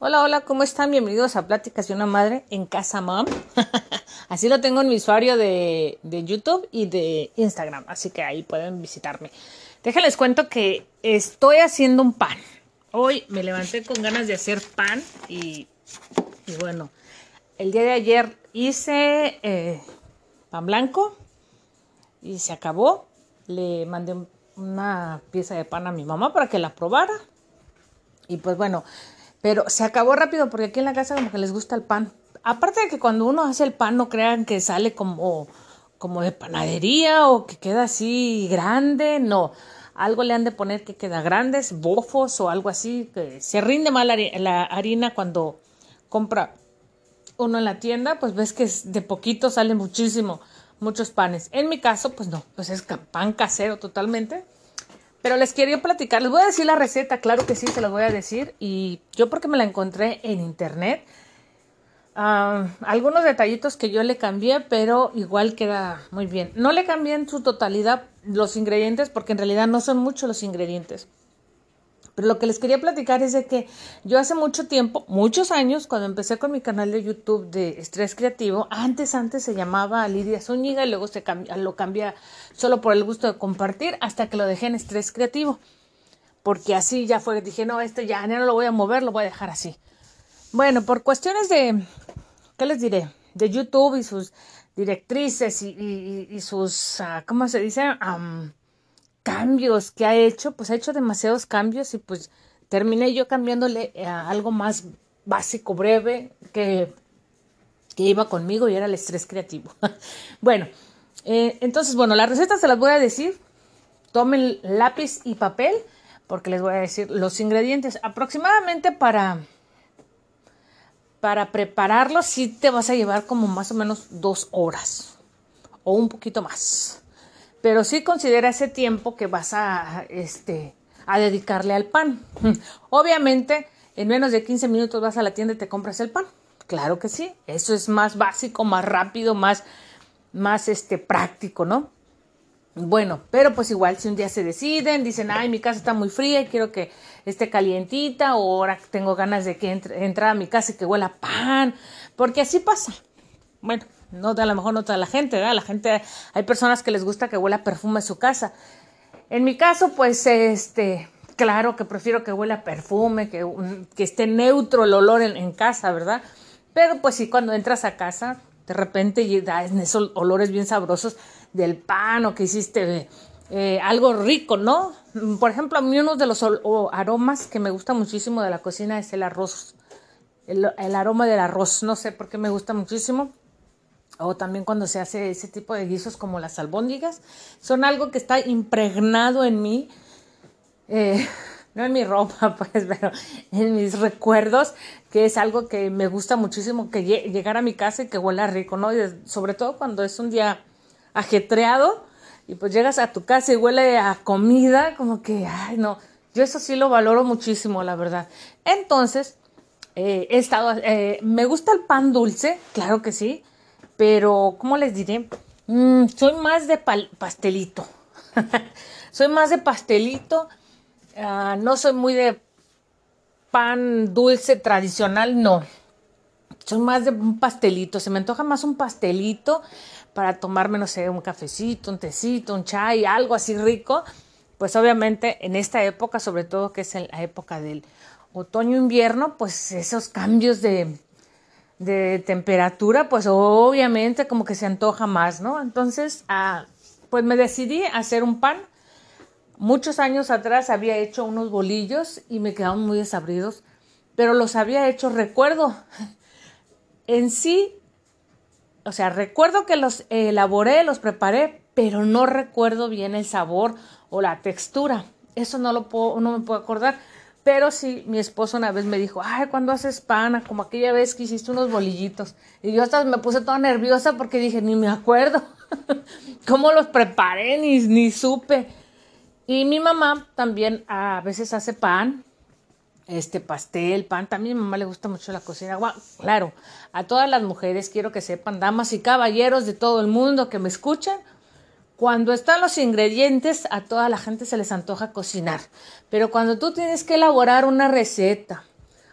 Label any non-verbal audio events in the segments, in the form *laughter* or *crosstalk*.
Hola, hola, ¿cómo están? Bienvenidos a Pláticas de una Madre en Casa Mom. *laughs* así lo tengo en mi usuario de, de, YouTube y de Instagram, así que ahí pueden visitarme. Déjenles cuento que estoy haciendo un pan. Hoy me levanté con ganas de hacer pan y, bueno, el día de ayer hice eh, pan blanco y se acabó. Le mandé una pieza de pan a mi mamá para que la probara. Y pues bueno, pero se acabó rápido porque aquí en la casa como que les gusta el pan. Aparte de que cuando uno hace el pan no crean que sale como, como de panadería o que queda así grande, no. Algo le han de poner que queda grandes, bofos o algo así, que se rinde mal la harina cuando compra uno en la tienda, pues ves que de poquito sale muchísimo, muchos panes. En mi caso, pues no, pues es pan casero totalmente. Pero les quería platicar, les voy a decir la receta, claro que sí, se la voy a decir. Y yo porque me la encontré en internet. Algunos detallitos que yo le cambié, pero igual queda muy bien. No le cambié en su totalidad los ingredientes porque en realidad no son muchos los ingredientes. Pero lo que les quería platicar es de que yo hace mucho tiempo, muchos años, cuando empecé con mi canal de YouTube de Estrés Creativo, antes, antes se llamaba Lidia Zúñiga y luego se lo cambia solo por el gusto de compartir hasta que lo dejé en Estrés Creativo. Porque así ya fue, dije, no, esto ya, no lo voy a mover, lo voy a dejar así. Bueno, por cuestiones de, ¿qué les diré? De YouTube y sus directrices y, sus, uh, ¿cómo se dice? Cambios que ha hecho, pues ha hecho demasiados cambios y pues terminé yo cambiándole a algo más básico, breve, que, que iba conmigo y era el estrés creativo. *laughs* bueno, eh, entonces, bueno, las recetas se las voy a decir. Tomen lápiz y papel porque les voy a decir los ingredientes. Aproximadamente para, para prepararlo sí te vas a llevar como más o menos dos horas o un poquito más pero sí considera ese tiempo que vas a, este, a dedicarle al pan. *laughs* Obviamente, en menos de 15 minutos vas a la tienda y te compras el pan. Claro que sí, eso es más básico, más rápido, más, más este, práctico, ¿no? Bueno, pero pues igual si un día se deciden, dicen, ay, mi casa está muy fría y quiero que esté calientita, o ahora tengo ganas de que entre, entrar a mi casa y que huela pan, porque así pasa. Bueno, no, a lo mejor no toda la gente, ¿verdad? La gente, hay personas que les gusta que huela perfume en su casa. En mi caso, pues, este, claro que prefiero que huela perfume, que, que esté neutro el olor en, casa, ¿verdad? Pero pues sí, cuando entras a casa, de repente da esos olores bien sabrosos del pan o que hiciste eh, algo rico, ¿no? Por ejemplo, a mí uno de los aromas que me gusta muchísimo de la cocina es el arroz. El aroma del arroz, no sé por qué me gusta muchísimo o también cuando se hace ese tipo de guisos como las albóndigas, son algo que está impregnado en mí, eh, *laughs* no en mi ropa, *laughs* pues, pero en mis recuerdos, que es algo que me gusta muchísimo, que llegar a mi casa y que huela rico, ¿no? Y sobre todo cuando es un día ajetreado y pues llegas a tu casa y huele a comida, como que, ay, no, yo eso sí lo valoro muchísimo, la verdad. Entonces, eh, he estado, eh, me gusta el pan dulce, claro que sí, pero ¿cómo les diré? Mm, soy más de pastelito. *laughs* soy más de pastelito. No soy muy de pan dulce tradicional, no. Soy más de un pastelito. Se me antoja más un pastelito para tomarme, no sé, un cafecito, un tecito, un chai, algo así rico. Pues obviamente en esta época, sobre todo que es la época del otoño-invierno, pues esos cambios de, de temperatura, pues obviamente como que se antoja más, ¿no? Entonces, ah, pues me decidí a hacer un pan. Muchos años atrás había hecho unos bolillos y me quedaron muy desabridos, pero los había hecho, recuerdo, *laughs* en sí, o sea, recuerdo que los elaboré, los preparé, pero no recuerdo bien el sabor o la textura. Eso no lo puedo, no me puedo acordar pero sí, mi esposo una vez me dijo, ay, cuando haces pana? Como aquella vez que hiciste unos bolillitos. Y yo hasta me puse toda nerviosa porque dije, ni me acuerdo *laughs* cómo los preparé, ni, ni supe. Y mi mamá también a veces hace pan, este pastel, pan. También a mi mamá le gusta mucho la cocina. claro, a todas las mujeres quiero que sepan, damas y caballeros de todo el mundo que me escuchan, cuando están los ingredientes, a toda la gente se les antoja cocinar. Pero cuando tú tienes que elaborar una receta,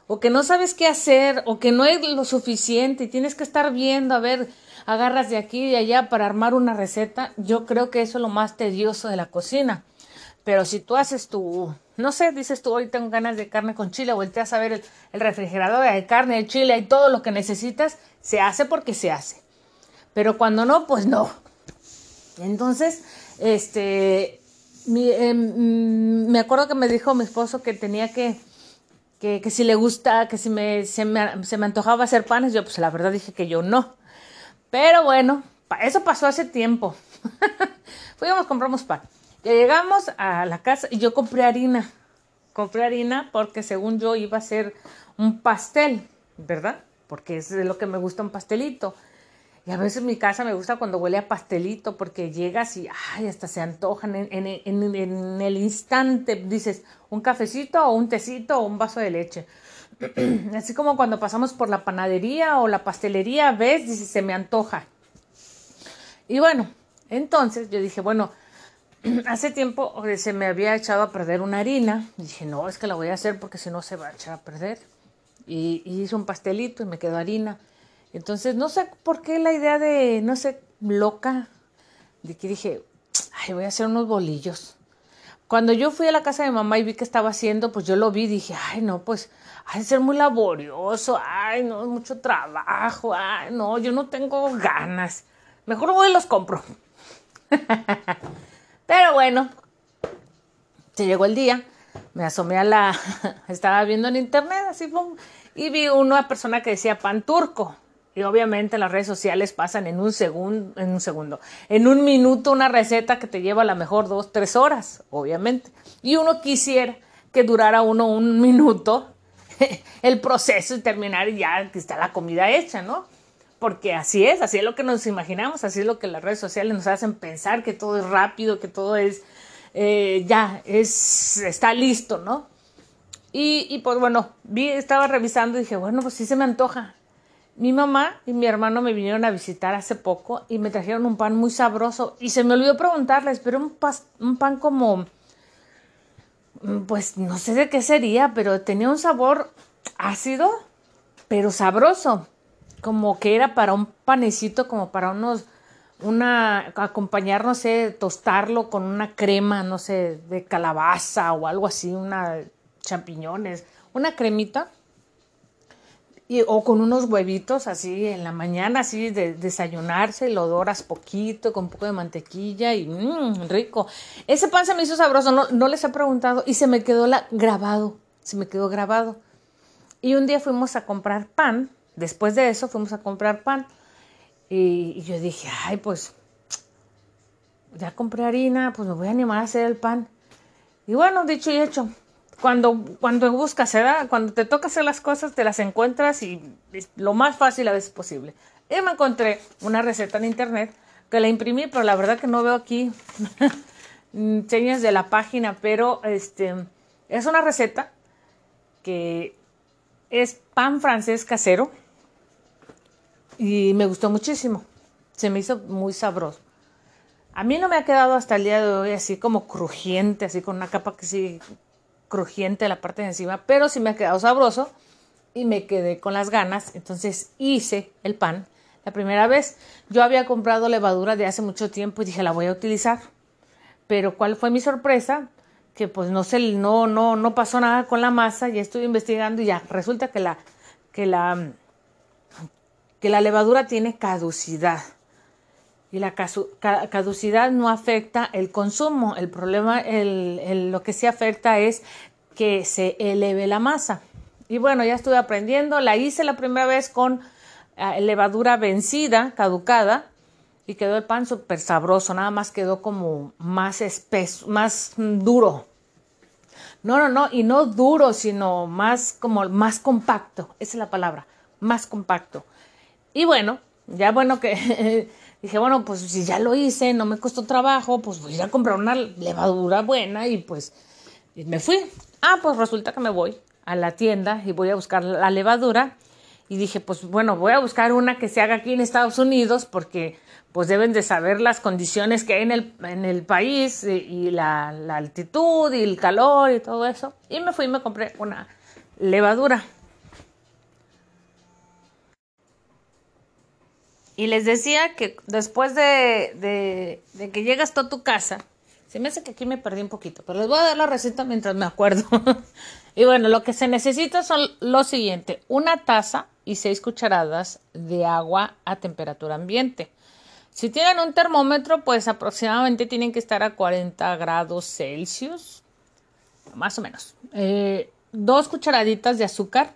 o que no sabes qué hacer, o que no es lo suficiente y tienes que estar viendo, a ver, agarras de aquí y de allá para armar una receta, yo creo que eso es lo más tedioso de la cocina. Pero si tú haces tu, no sé, dices tú, hoy tengo ganas de carne con chile, volteas a ver el, el refrigerador de carne, de chile y todo lo que necesitas, se hace porque se hace. Pero cuando no, pues no. Entonces, este, em, me acuerdo que me dijo mi esposo que tenía que, que, si le gusta, que si me se, me, se me antojaba hacer panes, yo pues la verdad dije que yo no. Pero bueno, eso pasó hace tiempo. *laughs* Fuimos, compramos pan. Ya llegamos a la casa y yo compré harina. Compré harina porque según yo iba a ser un pastel, ¿verdad? Porque es de lo que me gusta un pastelito. Y a veces mi casa me gusta cuando huele a pastelito porque llegas y ay, hasta se antojan en, en, en, en el instante. Dices, un cafecito o un tecito o un vaso de leche. *clears throat* Así como cuando pasamos por la panadería o la pastelería, ves, dices, se me antoja. Y bueno, entonces yo dije, bueno, *clears throat* hace tiempo eh, se me había echado a perder una harina. Y dije, no, es que la voy a hacer porque si no se va a echar a perder. Y, y, hice un pastelito y me quedó harina. Entonces, no sé por qué la idea de, no sé, loca, de que dije, ay, voy a hacer unos bolillos. Cuando yo fui a la casa de mamá y vi que estaba haciendo, pues yo lo vi y dije, ay, no, pues, hay de ser muy laborioso, ay, no, mucho trabajo, ay, no, yo no tengo ganas. Mejor voy y los compro. *laughs* Pero bueno, se llegó el día, me asomé a la, *laughs* estaba viendo en internet, así, y vi una persona que decía pan turco. Y obviamente las redes sociales pasan en un segundo, en un segundo, en un minuto una receta que te lleva a lo mejor dos, tres horas, obviamente. Y uno quisiera que durara uno un *laughs* minuto el proceso y terminar y ya está la comida hecha, ¿no? porque así es, así es lo que nos imaginamos, así es lo que las redes sociales nos hacen pensar, que todo es rápido, que todo es, eh, ya, es, está listo, ¿no? Y, y, pues bueno, vi, estaba revisando y dije, bueno, pues sí se me antoja. Mi mamá y mi hermano me vinieron a visitar hace poco y me trajeron un pan muy sabroso y se me olvidó preguntarles, pero un, un pan como, pues no sé de qué sería, pero tenía un sabor ácido, pero sabroso como que era para un panecito, como para unos, una, acompañar, no sé, tostarlo con una crema, no sé, de calabaza o algo así, una champiñones, una cremita. Y, o con unos huevitos así en la mañana, así de desayunarse, lo doras poquito, con un poco de mantequilla y mmm, rico. Ese pan se me hizo sabroso, no, les he preguntado y se me quedó la, grabado, se me quedó grabado. Y un día fuimos a comprar pan Después de eso fuimos a comprar pan y, yo dije, ay, pues ya compré harina, pues me voy a animar a hacer el pan. Y bueno, dicho y hecho, cuando, cuando buscas, da cuando te toca hacer las cosas, te las encuentras y lo más fácil a veces posible. Y me encontré una receta en internet que la imprimí, pero la verdad que no veo aquí *laughs* señas de la página, pero este es una receta que es pan francés casero y me gustó muchísimo. Se me hizo muy sabroso. A mí no me ha quedado hasta el día de hoy así como crujiente, así con una capa que sí crujiente la parte de encima, pero sí me ha quedado sabroso y me quedé con las ganas. Entonces hice el pan la primera vez. Yo había comprado levadura de hace mucho tiempo y dije la voy a utilizar. Pero cuál fue mi sorpresa que pues no sé, no no no pasó nada con la masa. Ya estuve investigando y ya resulta que la que la que la levadura tiene caducidad. Y la caducidad no afecta el consumo. El problema, lo que sí afecta es que se eleve la masa. Y bueno, ya estuve aprendiendo. La hice la primera vez con eh, levadura vencida, caducada, y quedó el pan súper sabroso. Nada más quedó como más espeso, más duro. No, no, no, y no duro, sino más como más compacto. Esa es la palabra, más compacto. Y bueno, ya bueno que *laughs* dije, bueno, pues si ya lo hice, no me costó trabajo, pues voy a ir a comprar una levadura buena y pues me fui. Ah, pues resulta que me voy a la tienda y voy a buscar la levadura. Y dije, pues bueno, voy a buscar una que se haga aquí en Estados Unidos porque pues deben de saber las condiciones que hay en el, en el país y, la, la, altitud y el calor y todo eso. Y me fui y me compré una levadura. Y les decía que después de, que llegas tú a tu casa, se me hace que aquí me perdí un poquito, pero les voy a dar la receta mientras me acuerdo. *laughs* y bueno, lo que se necesita son lo siguiente, una taza y seis cucharadas de agua a temperatura ambiente. Si tienen un termómetro, pues aproximadamente tienen que estar a 40 grados Celsius, más o menos. Eh, dos cucharaditas de azúcar,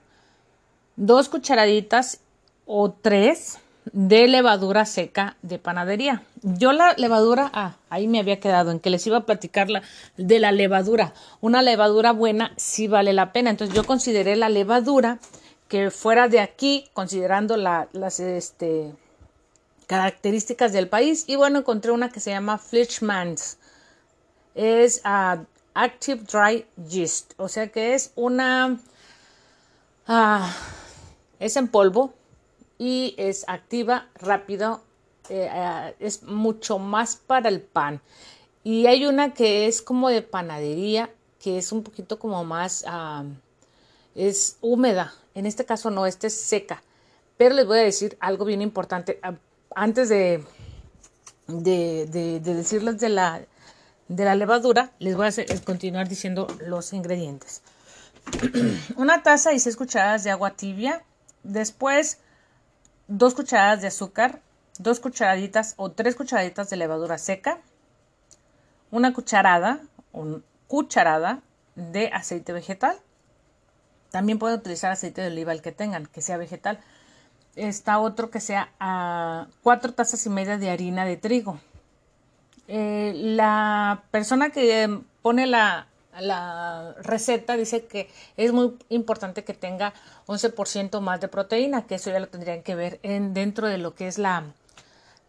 dos cucharaditas o tres de levadura seca de panadería. Yo la levadura, ah, ahí me había quedado en que les iba a platicar la, de la levadura. Una levadura buena sí vale la pena. Entonces yo consideré la levadura que fuera de aquí, considerando las este, características del país. Y bueno, encontré una que se llama Fleischmann's. Es uh, Active Dry Yeast, o sea que es una... Uh, es en polvo, y es activa, rápido, eh, eh, es mucho más para el pan. Y hay una que es como de panadería, que es un poquito como más, es húmeda. En este caso no, esta es seca. Pero les voy a decir algo bien importante. Antes de, de, de, decirles de la, de la levadura, les voy a continuar diciendo los ingredientes. *clears throat* Una taza y seis cucharadas de agua tibia. Después dos cucharadas de azúcar, dos cucharaditas o tres cucharaditas de levadura seca, una cucharada o cucharada de aceite vegetal. También pueden utilizar aceite de oliva el que tengan, que sea vegetal. Está otro que sea a cuatro tazas y media de harina de trigo. Eh, la persona que pone la la receta dice que es muy importante que tenga 11% más de proteína, que eso ya lo tendrían que ver en, dentro de lo que es la,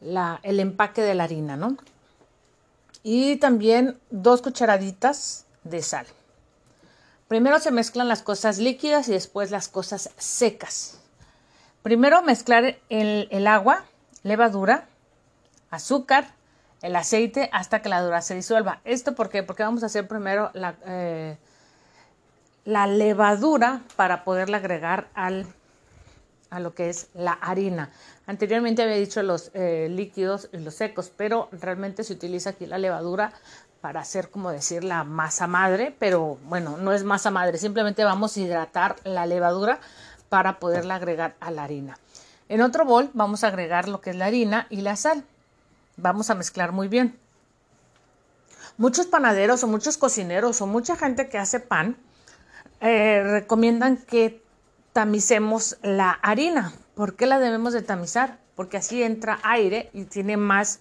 el empaque de la harina, ¿no? Y también dos cucharaditas de sal. Primero se mezclan las cosas líquidas y después las cosas secas. Primero mezclar el agua, levadura, azúcar, el aceite hasta que la dura se disuelva. ¿Esto por qué? Porque vamos a hacer primero la, eh, la levadura para poderla agregar al, a lo que es la harina. Anteriormente había dicho los eh, líquidos y los secos, pero realmente se utiliza aquí la levadura para hacer como decir la masa madre, pero bueno, no es masa madre, simplemente vamos a hidratar la levadura para poderla agregar a la harina. En otro bol vamos a agregar lo que es la harina y la sal vamos a mezclar muy bien. Muchos panaderos o muchos cocineros o mucha gente que hace pan eh, recomiendan que tamicemos la harina. ¿Por qué la debemos de tamizar? Porque así entra aire y tiene más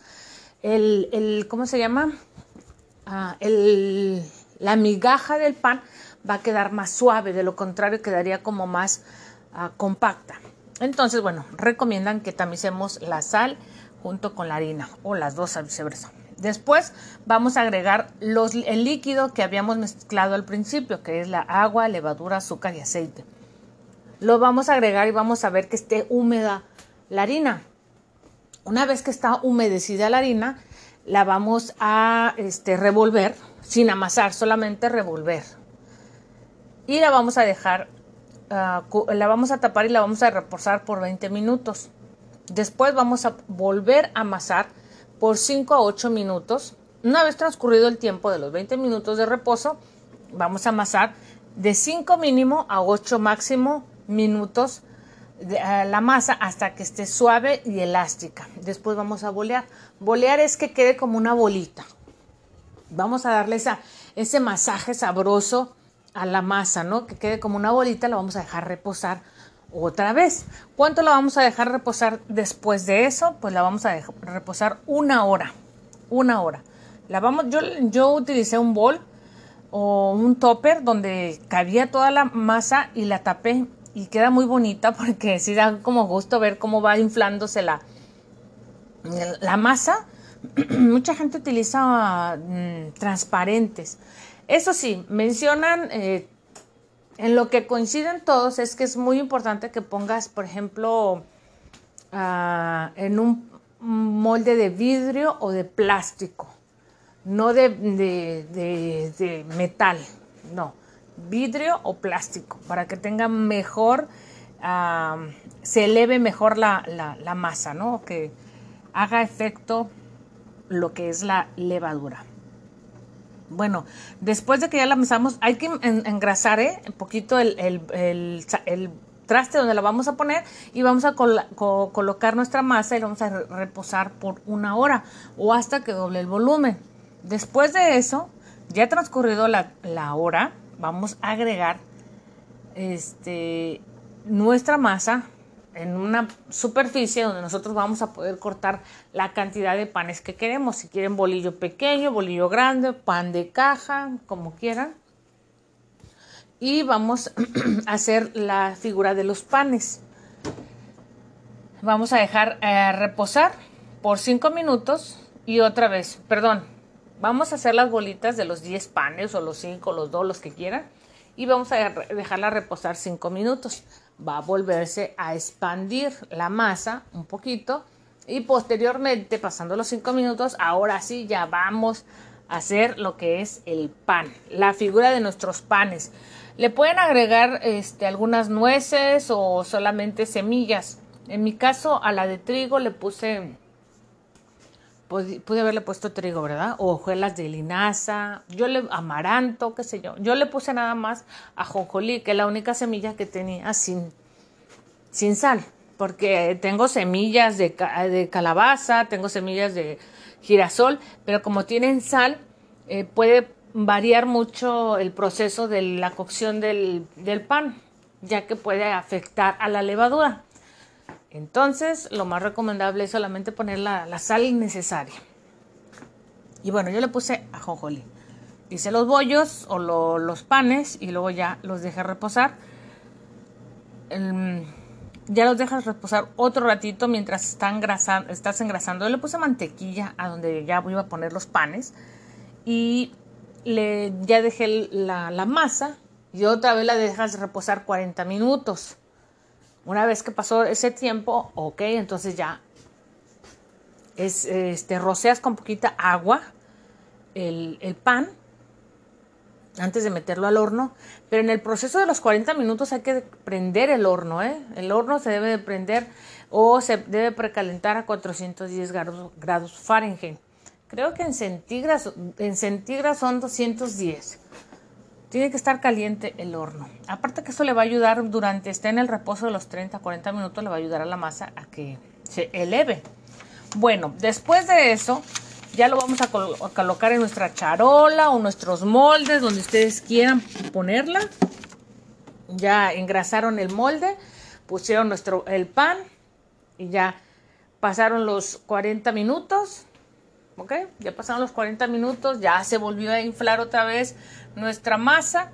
el, ¿cómo se llama? Ah, el, la migaja del pan va a quedar más suave, de lo contrario quedaría como más ah, compacta. Entonces, bueno, recomiendan que tamicemos la sal junto con la harina o las dos viceversa. Después vamos a agregar los, el líquido que habíamos mezclado al principio, que es la agua, levadura, azúcar y aceite. Lo vamos a agregar y vamos a ver que esté húmeda la harina. Una vez que está humedecida la harina, la vamos a este, revolver sin amasar, solamente revolver. Y la vamos a dejar, ah, la vamos a tapar y la vamos a reposar por 20 minutos. Después vamos a volver a amasar por 5 a 8 minutos. Una vez transcurrido el tiempo de los 20 minutos de reposo, vamos a amasar de 5 mínimo a 8 máximo minutos de, la masa hasta que esté suave y elástica. Después vamos a bolear. Bolear es que quede como una bolita. Vamos a darle ese masaje sabroso a la masa, ¿no? Que quede como una bolita, la vamos a dejar reposar otra vez. ¿Cuánto la vamos a dejar reposar después de eso? Pues la vamos a dejar reposar una hora. Una hora. La vamos, yo, yo utilicé un bol o un topper donde cabía toda la masa y la tapé y queda muy bonita *laughs* porque sí da como gusto ver cómo va inflándose la, la masa. *clears throat* Mucha gente utiliza mm, transparentes. Eso sí, mencionan eh, en lo que coinciden todos es que es muy importante que pongas, por ejemplo, ah, en un molde de vidrio o de plástico, no de, metal, no, vidrio o plástico, para que tenga mejor se eleve mejor la, la, masa, ¿no? Que haga efecto lo que es la levadura. Bueno, después de que ya la mesamos, hay que engrasar ¿eh? un poquito el, el, el, traste donde la vamos a poner y vamos a colocar nuestra masa y la vamos a reposar por una hora o hasta que doble el volumen. Después de eso, ya transcurrido la, la hora, vamos a agregar este, nuestra masa en una superficie donde nosotros vamos a poder cortar la cantidad de panes que queremos. Si quieren bolillo pequeño, bolillo grande, pan de caja, como quieran. Y vamos *clears throat* a hacer la figura de los panes. Vamos a dejar eh, reposar por 5 minutos y otra vez, perdón, vamos a hacer las bolitas de los 10 panes o los 5, los 2, los que quieran. Y vamos a dejarla reposar 5 minutos va a volverse a expandir la masa un poquito y posteriormente, pasando los 5 minutos, ahora sí ya vamos a hacer lo que es el pan, la figura de nuestros panes. Le pueden agregar este, algunas nueces o solamente semillas. En mi caso, a la de trigo le puse pude haberle puesto trigo, ¿verdad? O hojuelas de linaza, yo le amaranto, qué sé yo. Yo le puse nada más ajonjolí, que es la única semilla que tenía sin, sin sal, porque tengo semillas de, de calabaza, tengo semillas de girasol, pero como tienen sal, eh, puede variar mucho el proceso de la cocción del, del pan, ya que puede afectar a la levadura. Entonces, lo más recomendable es solamente poner la, sal necesaria. Y bueno, yo le puse ajonjolí. Hice los bollos o los panes y luego ya los dejé reposar. ya los dejas reposar otro ratito mientras estás engrasando. Yo le puse mantequilla a donde ya voy a poner los panes. Y ya dejé la masa y otra vez la dejas reposar 40 minutos. Una vez que pasó ese tiempo, ok, entonces ya es, este, roceas con poquita agua el, pan antes de meterlo al horno, pero en el proceso de los 40 minutos hay que prender el horno, ¿eh? El horno se debe de prender o se debe precalentar a 410 grados, grados Fahrenheit. Creo que en centígrados, en centígrados son 210. Tiene que estar caliente el horno. Aparte que eso le va a ayudar durante, esté en el reposo de los 30, 40 minutos, le va a ayudar a la masa a que se eleve. Bueno, después de eso, ya lo vamos a, colocar en nuestra charola o nuestros moldes, donde ustedes quieran ponerla. Ya engrasaron el molde, pusieron nuestro, el pan y ya pasaron los 40 minutos. ¿Ok? Ya pasaron los 40 minutos, ya se volvió a inflar otra vez nuestra masa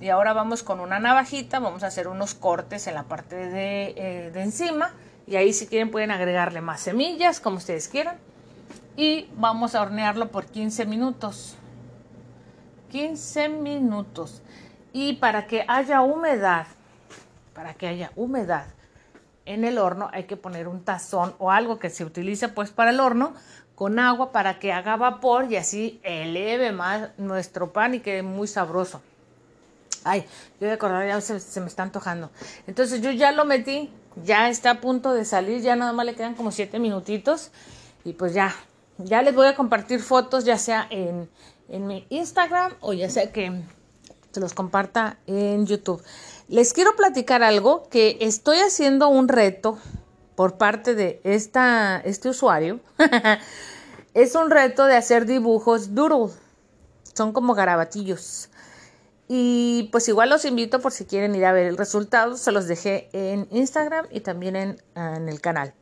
y ahora vamos con una navajita, vamos a hacer unos cortes en la parte de, eh, de encima y ahí si quieren pueden agregarle más semillas como ustedes quieran. Y vamos a hornearlo por 15 minutos. 15 minutos. Y para que haya humedad para que haya humedad en el horno hay que poner un tazón o algo que se utilice pues para el horno con agua para que haga vapor y así eleve más nuestro pan y quede muy sabroso. Ay, yo de acordar, ya se, me está antojando. Entonces yo ya lo metí, ya está a punto de salir, ya nada más le quedan como siete minutitos y pues ya, ya les voy a compartir fotos ya sea en, en mi Instagram o ya sea que se los comparta en YouTube. Les quiero platicar algo que estoy haciendo un reto por parte de esta, este usuario *laughs* es un reto de hacer dibujos doodle. Son como garabatillos. Y pues igual los invito por si quieren ir a ver el resultado. Se los dejé en Instagram y también en, en el canal.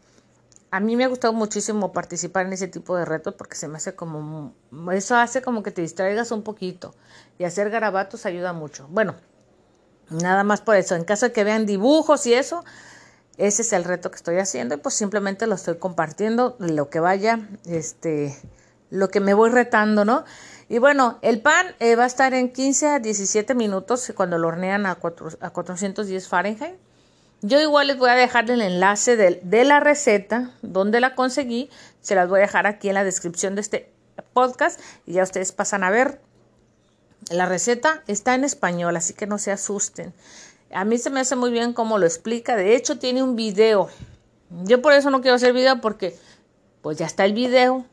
A mí me ha gustado muchísimo participar en ese tipo de retos porque se me hace como... Eso hace como que te distraigas un poquito. Y hacer garabatos ayuda mucho. Bueno, nada más por eso. En caso de que vean dibujos y eso, ese es el reto que estoy haciendo y pues simplemente lo estoy compartiendo, lo que vaya, este, lo que me voy retando, ¿no? Y bueno, el pan eh, va a estar en 15 a 17 minutos cuando lo hornean a, 4, a 410 Fahrenheit. Yo igual les voy a dejar el enlace de, de la receta, donde la conseguí, se las voy a dejar aquí en la descripción de este podcast y ya ustedes pasan a ver. La receta está en español, así que no se asusten. A mí se me hace muy bien cómo lo explica. De hecho, tiene un video. Yo por eso no quiero hacer video porque pues ya está el video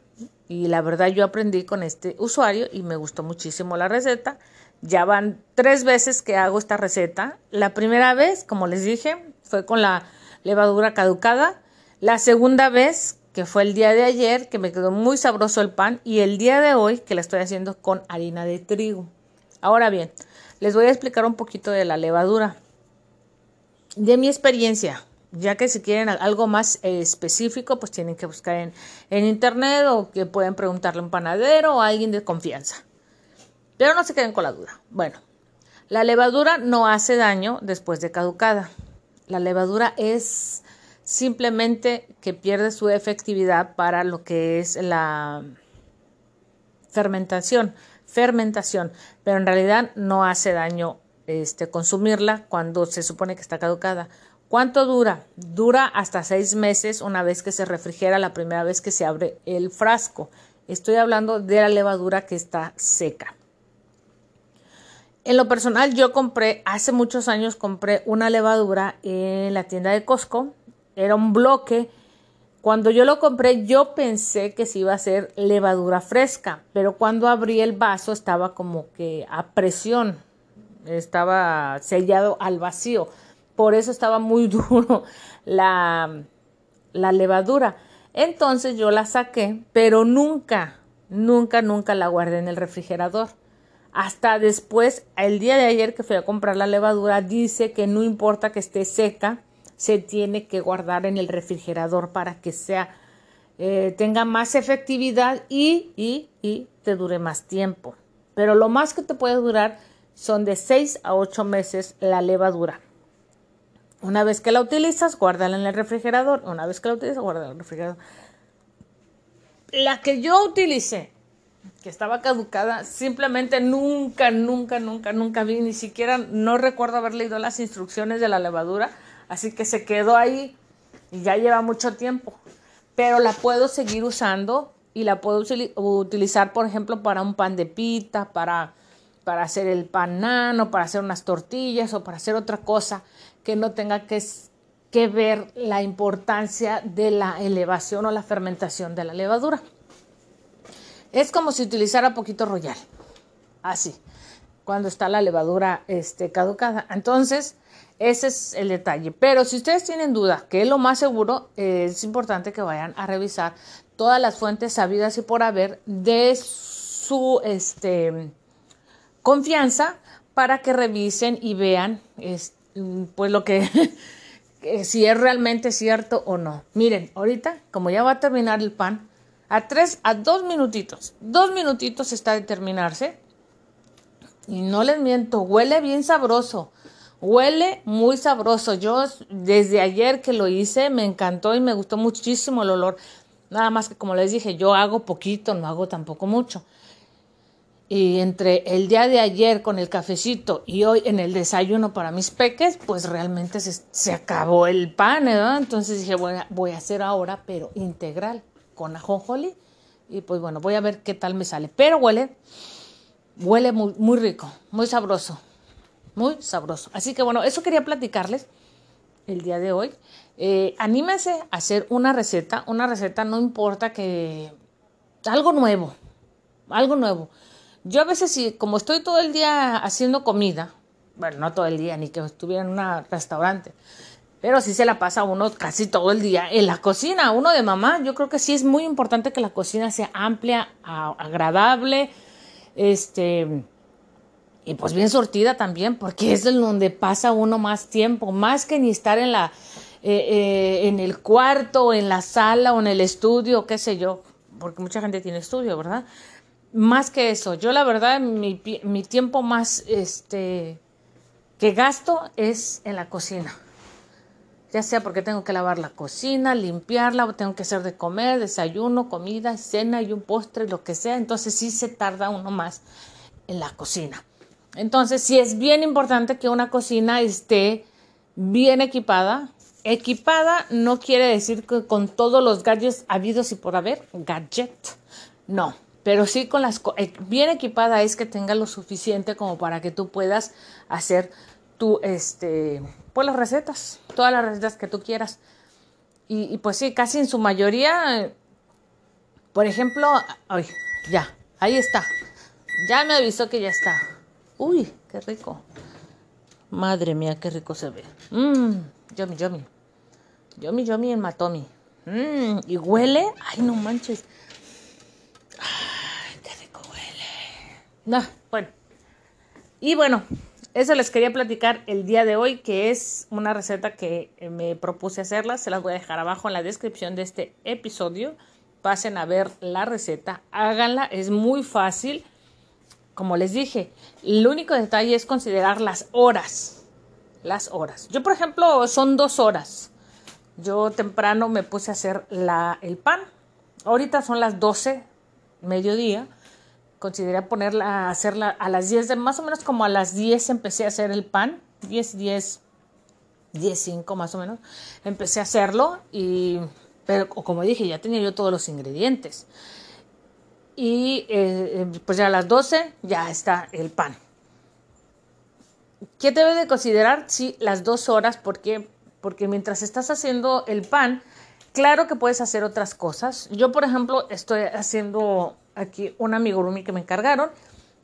y la verdad yo aprendí con este usuario y me gustó muchísimo la receta. Ya van tres veces que hago esta receta. La primera vez, como les dije, fue con la levadura caducada. La segunda vez, que fue el día de ayer, que me quedó muy sabroso el pan. Y el día de hoy, que la estoy haciendo con harina de trigo. Ahora bien, les voy a explicar un poquito de la levadura. De mi experiencia, ya que si quieren algo más específico, pues tienen que buscar en, en internet o que pueden preguntarle a un panadero o a alguien de confianza. Pero no se queden con la duda. Bueno, la levadura no hace daño después de caducada. La levadura es simplemente que pierde su efectividad para lo que es la fermentación, fermentación, pero en realidad no hace daño este, consumirla cuando se supone que está caducada. ¿Cuánto dura? Dura hasta seis meses una vez que se refrigera la primera vez que se abre el frasco. Estoy hablando de la levadura que está seca. En lo personal, yo compré, hace muchos años compré una levadura en la tienda de Costco. Era un bloque. Cuando yo lo compré, yo pensé que se iba a ser levadura fresca, pero cuando abrí el vaso estaba como que a presión, estaba sellado al vacío. Por eso estaba muy *laughs* duro la, la levadura. Entonces yo la saqué, pero nunca, nunca, nunca la guardé en el refrigerador hasta después, el día de ayer que fui a comprar la levadura, dice que no importa que esté seca, se tiene que guardar en el refrigerador para que sea, eh, tenga más efectividad y, y, y te dure más tiempo. Pero lo más que te puede durar son de 6 a 8 meses la levadura. Una vez que la utilizas, guárdala en el refrigerador. Una vez que la utilizas, guárdala en el refrigerador. La que yo utilicé que estaba caducada, simplemente nunca, nunca, nunca, nunca vi, ni siquiera no recuerdo haber leído las instrucciones de la levadura, así que se quedó ahí y ya lleva mucho tiempo, pero la puedo seguir usando y la puedo utilizar, por ejemplo, para un pan de pita, para, para hacer el pan nano, para hacer unas tortillas o para hacer otra cosa que no tenga que, ver la importancia de la elevación o la fermentación de la levadura. Es como si utilizara poquito royal. Así. Cuando está la levadura este, caducada. Entonces, ese es el detalle. Pero si ustedes tienen duda, que es lo más seguro, es importante que vayan a revisar todas las fuentes sabidas y por haber de su este, confianza para que revisen y vean pues lo *laughs* que si es realmente cierto o no. Miren, ahorita como ya va a terminar el pan, a tres, a dos minutitos. Dos minutitos está de terminarse. Y no les miento, huele bien sabroso. Huele muy sabroso. Yo desde ayer que lo hice me encantó y me gustó muchísimo el olor. Nada más que como les dije, yo hago poquito, no hago tampoco mucho. Y entre el día de ayer con el cafecito y hoy en el desayuno para mis peques, pues realmente se, acabó el pan, ¿verdad? Entonces dije, voy a hacer ahora, pero integral con ajonjoli y pues bueno, voy a ver qué tal me sale. Pero huele, huele muy, muy rico, muy sabroso, muy sabroso. Así que bueno, eso quería platicarles el día de hoy. Eh, anímense a hacer una receta, una receta no importa que algo nuevo, algo nuevo. Yo a veces sí, como estoy todo el día haciendo comida, bueno, no todo el día, ni que estuviera en un restaurante, pero sí se la pasa uno casi todo el día en la cocina, uno de mamá. Yo creo que sí es muy importante que la cocina sea amplia, agradable, este, y pues bien sortida también, porque es donde pasa uno más tiempo, más que ni estar en la, eh, eh, en el cuarto, en la sala o en el estudio, qué sé yo, porque mucha gente tiene estudio, ¿verdad? Más que eso, yo la verdad mi, mi tiempo más, este, que gasto es en la cocina. Ya sea porque tengo que lavar la cocina, limpiarla, o tengo que hacer de comer, desayuno, comida, cena y un postre, lo que sea, entonces sí se tarda uno más en la cocina. Entonces sí es bien importante que una cocina esté bien equipada. Equipada no quiere decir que con todos los gadgets habidos y por haber, gadget, no, pero sí con las eh, bien equipada es que tenga lo suficiente como para que tú puedas hacer tú, este, pues las recetas, todas las recetas que tú quieras. Y, pues sí, casi en su mayoría, por ejemplo, ay, ya, ahí está. Ya me avisó que ya está. Uy, qué rico. Madre mía, qué rico se ve. Mmm, yummy, yummy. Yummy, yummy en Matomi. Mmm, y huele. Ay, no manches. No, bueno. Y bueno, eso les quería platicar el día de hoy, que es una receta que eh, me propuse hacerla. Se las voy a dejar abajo en la descripción de este episodio. Pasen a ver la receta, háganla, es muy fácil. Como les dije, el único detalle es considerar las horas. Las horas. Yo, por ejemplo, son dos horas. Yo temprano me puse a hacer la, el pan. Ahorita son las 12, mediodía consideré ponerla, hacerla a las 10, de, más o menos como a las 10 empecé a hacer el pan, 10, 10, 10, 5 más o menos, empecé a hacerlo y, pero como dije, ya tenía yo todos los ingredientes. Y eh, eh, pues ya a las 12 ya está el pan. ¿Qué debe de considerar? Sí, las dos horas, porque porque mientras estás haciendo el pan, claro que puedes hacer otras cosas. Yo, por ejemplo, estoy haciendo aquí un amigurumi que me encargaron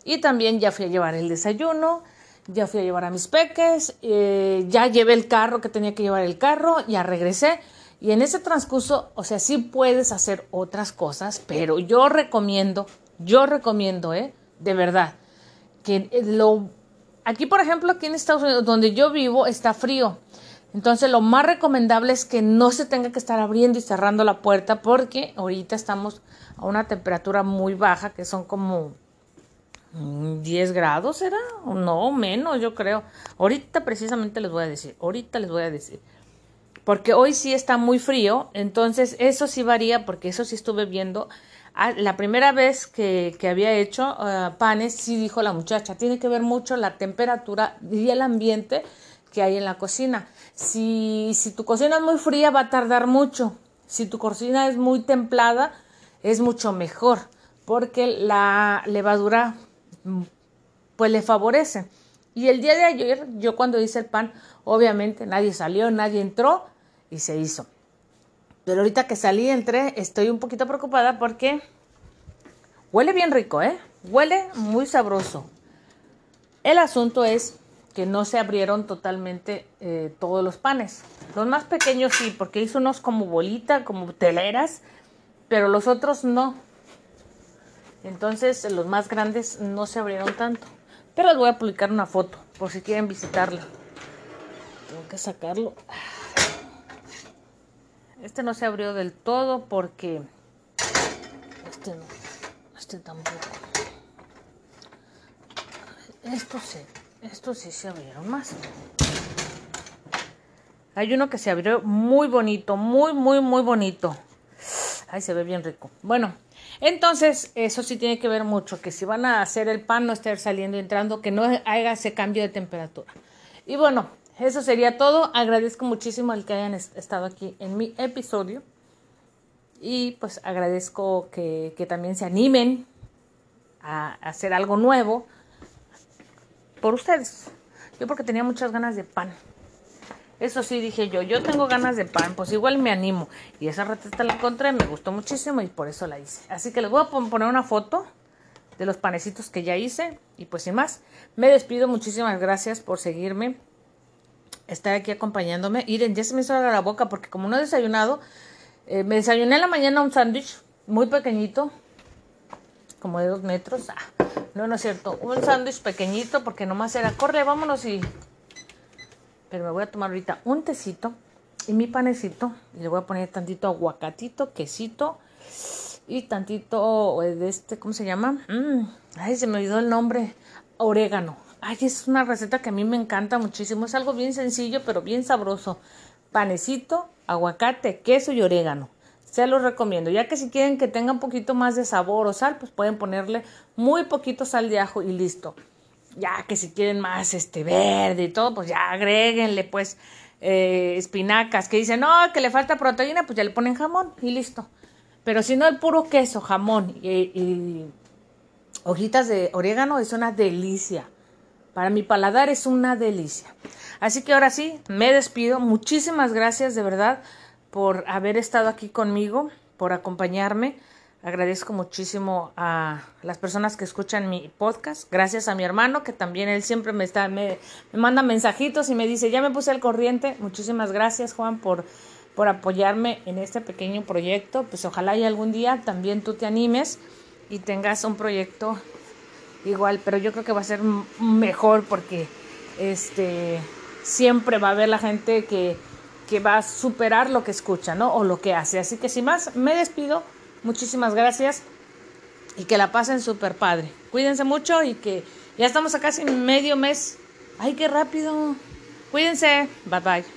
y también ya fui a llevar el desayuno, ya fui a llevar a mis peques, eh, ya llevé el carro que tenía que llevar el carro, ya regresé. Y en ese transcurso, o sea, sí puedes hacer otras cosas, pero yo recomiendo, yo recomiendo, ¿eh? De verdad, que lo... Aquí, por ejemplo, aquí en Estados Unidos, donde yo vivo, está frío. Entonces, lo más recomendable es que no se tenga que estar abriendo y cerrando la puerta porque ahorita estamos a una temperatura muy baja, que son como 10 grados, ¿era? No, menos, yo creo. Ahorita precisamente les voy a decir, ahorita les voy a decir. Porque hoy sí está muy frío, entonces eso sí varía, porque eso sí estuve viendo. Ah, la primera vez que, que había hecho ah, panes, sí dijo la muchacha, tiene que ver mucho la temperatura y el ambiente que hay en la cocina. Si, si tu cocina es muy fría, va a tardar mucho. Si tu cocina es muy templada, es mucho mejor porque la levadura mm, pues le favorece. Y el día de ayer, yo cuando hice el pan, obviamente nadie salió, nadie entró y se hizo. Pero ahorita que salí, entré, estoy un poquito preocupada porque huele bien rico, ¿eh? Huele muy sabroso. El asunto es que no se abrieron totalmente eh, todos los panes. Los más pequeños sí, porque hizo unos como bolita, como teleras, pero los otros no. Entonces los más grandes no se abrieron tanto. Pero les voy a publicar una foto por si quieren visitarla. Tengo que sacarlo. Este no se abrió del todo porque este no, este tampoco. Esto sí, estos sí se abrieron más. Hay uno que se abrió muy bonito, muy, muy, muy bonito. Ay, se ve bien rico. Bueno, entonces eso sí tiene que ver mucho, que si van a hacer el pan no estar saliendo y entrando, que no haga ese cambio de temperatura. Y bueno, eso sería todo. Agradezco muchísimo el que hayan estado aquí en mi episodio. Y pues agradezco que, que también se animen a hacer algo nuevo por ustedes. Yo porque tenía muchas ganas de pan. Eso sí, dije yo, yo tengo ganas de pan, pues igual me animo. Y esa receta la encontré, me gustó muchísimo y por eso la hice. Así que les voy a poner una foto de los panecitos que ya hice. Y pues sin más, me despido. Muchísimas gracias por seguirme, estar aquí acompañándome. Miren, ya se me hizo la boca porque como no he desayunado, eh, me desayuné en la mañana un sándwich muy pequeñito, como de dos metros. Ah, no, no es cierto, un sándwich pequeñito porque nomás era, corre, vámonos y pero me voy a tomar ahorita un tecito y mi panecito. Y le voy a poner tantito aguacatito, quesito y tantito eh, de este, ¿cómo se llama? Mm, ay, se me olvidó el nombre. Orégano. Ay, es una receta que a mí me encanta muchísimo. Es algo bien sencillo, pero bien sabroso. Panecito, aguacate, queso y orégano. Se los recomiendo. Ya que si quieren que tenga un poquito más de sabor o sal, pues pueden ponerle muy poquito sal de ajo y listo ya que si quieren más este verde y todo, pues ya agréguenle pues eh, espinacas, que dicen, no, que le falta proteína, pues ya le ponen jamón y listo. Pero si no, el puro queso, jamón y, hojitas de orégano es una delicia. Para mi paladar es una delicia. Así que ahora sí, me despido. Muchísimas gracias de verdad por haber estado aquí conmigo, por acompañarme. Agradezco muchísimo a las personas que escuchan mi podcast. Gracias a mi hermano, que también él siempre me, está, me, manda mensajitos y me dice, ya me puse al corriente. Muchísimas gracias, Juan, por, por apoyarme en este pequeño proyecto. Pues ojalá y algún día también tú te animes y tengas un proyecto igual, pero yo creo que va a ser mejor porque este siempre va a haber la gente que, que va a superar lo que escucha, ¿no? O lo que hace. Así que sin más, me despido. Muchísimas gracias y que la pasen súper padre. Cuídense mucho y que ya estamos a casi medio mes. ¡Ay, qué rápido! Cuídense. Bye bye.